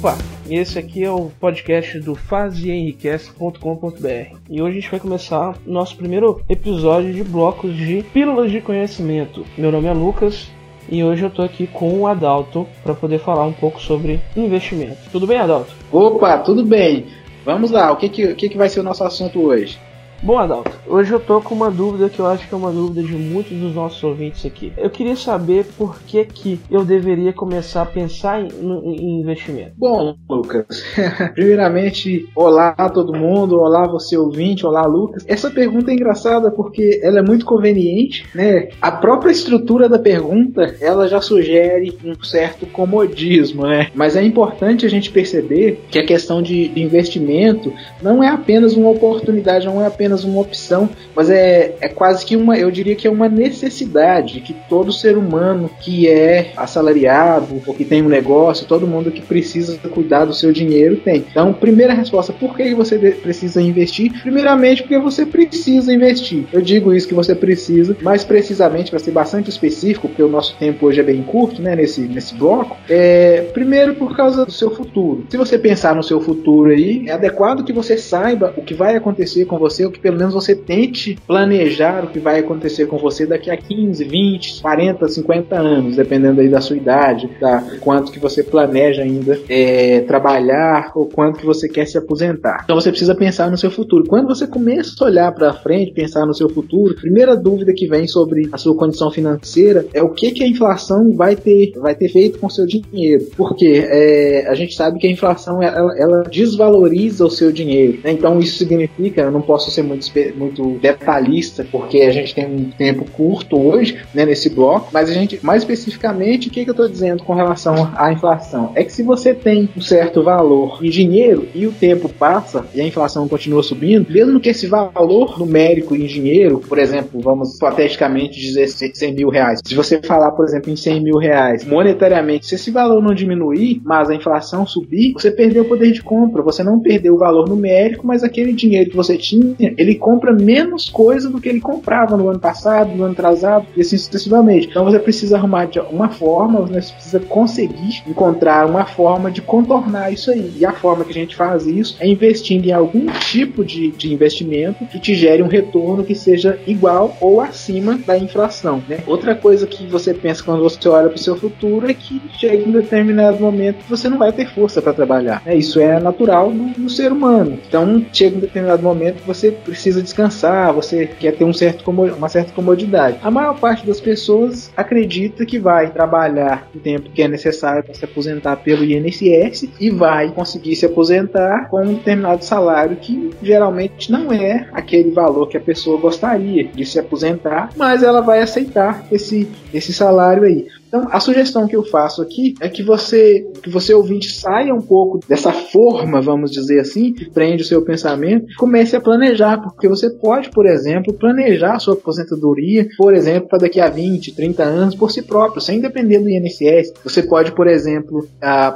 Opa, esse aqui é o podcast do fazeenriquece.com.br e hoje a gente vai começar nosso primeiro episódio de blocos de pílulas de conhecimento. Meu nome é Lucas e hoje eu tô aqui com o Adalto para poder falar um pouco sobre investimento. Tudo bem, Adalto? Opa, tudo bem. Vamos lá, o que, que, o que, que vai ser o nosso assunto hoje? Bom, Adalto, hoje eu tô com uma dúvida que eu acho que é uma dúvida de muitos dos nossos ouvintes aqui. Eu queria saber por que que eu deveria começar a pensar em, em investimento. Bom, Lucas, primeiramente, olá todo mundo, olá você ouvinte, olá Lucas. Essa pergunta é engraçada porque ela é muito conveniente, né? A própria estrutura da pergunta, ela já sugere um certo comodismo, né? Mas é importante a gente perceber que a questão de investimento não é apenas uma oportunidade, não é apenas apenas uma opção, mas é, é quase que uma, eu diria que é uma necessidade que todo ser humano que é assalariado ou que tem um negócio, todo mundo que precisa cuidar do seu dinheiro tem. Então, primeira resposta, por que você precisa investir? Primeiramente, porque você precisa investir. Eu digo isso que você precisa, mais precisamente, para ser bastante específico, porque o nosso tempo hoje é bem curto, né, nesse, nesse bloco, é, primeiro por causa do seu futuro. Se você pensar no seu futuro aí, é adequado que você saiba o que vai acontecer com você, o que pelo menos você tente planejar o que vai acontecer com você daqui a 15, 20, 40, 50 anos, dependendo aí da sua idade, da quanto que você planeja ainda é, trabalhar ou quanto que você quer se aposentar. Então você precisa pensar no seu futuro. Quando você começa a olhar para frente, pensar no seu futuro, a primeira dúvida que vem sobre a sua condição financeira é o que que a inflação vai ter, vai ter feito com o seu dinheiro. Porque é, a gente sabe que a inflação ela, ela desvaloriza o seu dinheiro. Né? Então isso significa, eu não posso ser muito, muito detalhista, porque a gente tem um tempo curto hoje, né, nesse bloco, mas a gente, mais especificamente, o que, que eu estou dizendo com relação à inflação? É que se você tem um certo valor em dinheiro e o tempo passa e a inflação continua subindo, mesmo que esse valor numérico em dinheiro, por exemplo, vamos hipoteticamente dizer 100 mil reais, se você falar, por exemplo, em 100 mil reais, monetariamente, se esse valor não diminuir, mas a inflação subir, você perdeu o poder de compra, você não perdeu o valor numérico, mas aquele dinheiro que você tinha, ele compra menos coisa do que ele comprava no ano passado, no ano atrasado, e assim sucessivamente. Então você precisa arrumar uma forma, você precisa conseguir encontrar uma forma de contornar isso aí. E a forma que a gente faz isso é investindo em algum tipo de, de investimento que te gere um retorno que seja igual ou acima da inflação. Né? Outra coisa que você pensa quando você olha para o seu futuro é que chega um determinado momento que você não vai ter força para trabalhar. Né? Isso é natural no, no ser humano. Então chega um determinado momento que você precisa descansar, você quer ter um certo uma certa comodidade. A maior parte das pessoas acredita que vai trabalhar o tempo que é necessário para se aposentar pelo INSS e vai conseguir se aposentar com um determinado salário que geralmente não é aquele valor que a pessoa gostaria de se aposentar, mas ela vai aceitar esse, esse salário aí. Então, a sugestão que eu faço aqui é que você, que você ouvinte saia um pouco dessa forma, vamos dizer assim, que prende o seu pensamento, comece a planejar, porque você pode, por exemplo, planejar a sua aposentadoria, por exemplo, para daqui a 20, 30 anos por si próprio, sem depender do INSS. Você pode, por exemplo,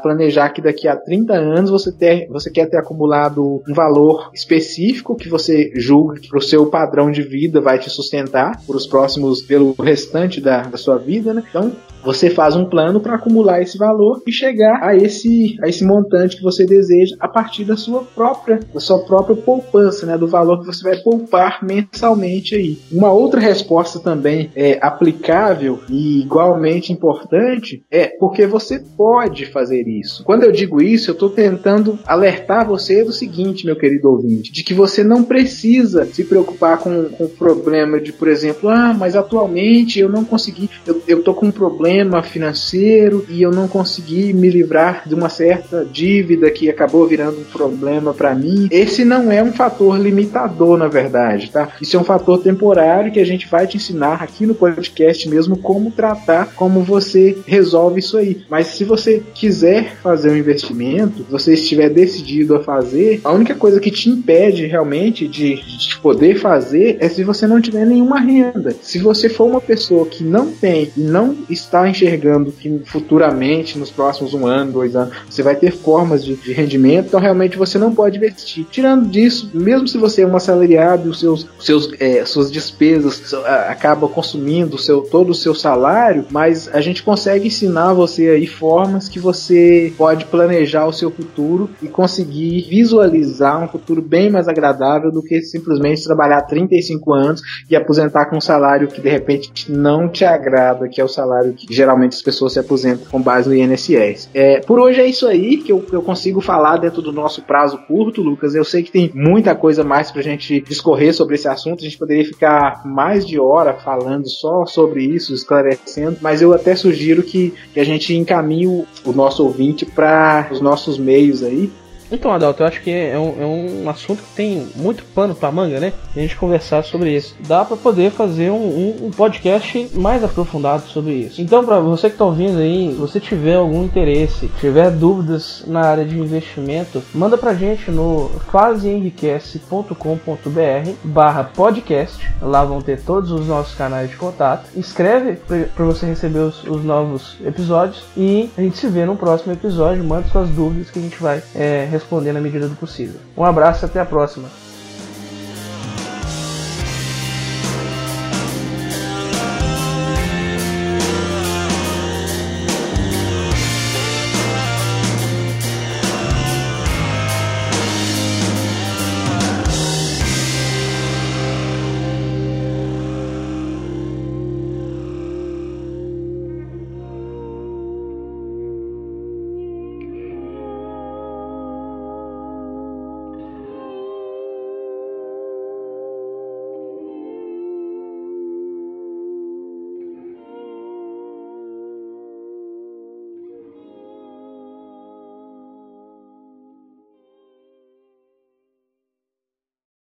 planejar que daqui a 30 anos você, ter, você quer ter acumulado um valor específico que você julga que o seu padrão de vida vai te sustentar por os próximos, pelo restante da, da sua vida, né? Então, você faz um plano para acumular esse valor e chegar a esse, a esse montante que você deseja a partir da sua própria, da sua própria poupança, né, do valor que você vai poupar mensalmente aí. Uma outra resposta também é aplicável e igualmente importante é porque você pode fazer isso. Quando eu digo isso, eu estou tentando alertar você do seguinte, meu querido ouvinte, de que você não precisa se preocupar com, com o problema de, por exemplo, ah, mas atualmente eu não consegui, eu, eu tô com um problema problema financeiro e eu não consegui me livrar de uma certa dívida que acabou virando um problema para mim. Esse não é um fator limitador, na verdade, tá? Isso é um fator temporário que a gente vai te ensinar aqui no podcast mesmo como tratar, como você resolve isso aí. Mas se você quiser fazer um investimento, você estiver decidido a fazer, a única coisa que te impede realmente de, de poder fazer é se você não tiver nenhuma renda. Se você for uma pessoa que não tem e não está está enxergando que futuramente, nos próximos um ano, dois anos, você vai ter formas de, de rendimento, então realmente você não pode investir. Tirando disso, mesmo se você é um assalariado e os seus, seus, é, suas despesas acabam consumindo seu, todo o seu salário, mas a gente consegue ensinar você aí formas que você pode planejar o seu futuro e conseguir visualizar um futuro bem mais agradável do que simplesmente trabalhar 35 anos e aposentar com um salário que de repente não te agrada, que é o salário que geralmente as pessoas se aposentam com base no INSS. É, por hoje é isso aí que eu, eu consigo falar dentro do nosso prazo curto, Lucas. Eu sei que tem muita coisa mais pra gente discorrer sobre esse assunto, a gente poderia ficar mais de hora falando só sobre isso, esclarecendo, mas eu até sugiro que, que a gente encaminhe o, o nosso ouvinte para os nossos meios aí, então, Adalto, eu acho que é um, é um assunto que tem muito pano pra manga, né? A gente conversar sobre isso. Dá para poder fazer um, um, um, podcast mais aprofundado sobre isso. Então, para você que tá ouvindo aí, se você tiver algum interesse, tiver dúvidas na área de investimento, manda pra gente no quaseenriquece.com.br barra podcast. Lá vão ter todos os nossos canais de contato. Inscreve para você receber os, os, novos episódios e a gente se vê no próximo episódio. Manda suas dúvidas que a gente vai é, responder na medida do possível. Um abraço e até a próxima.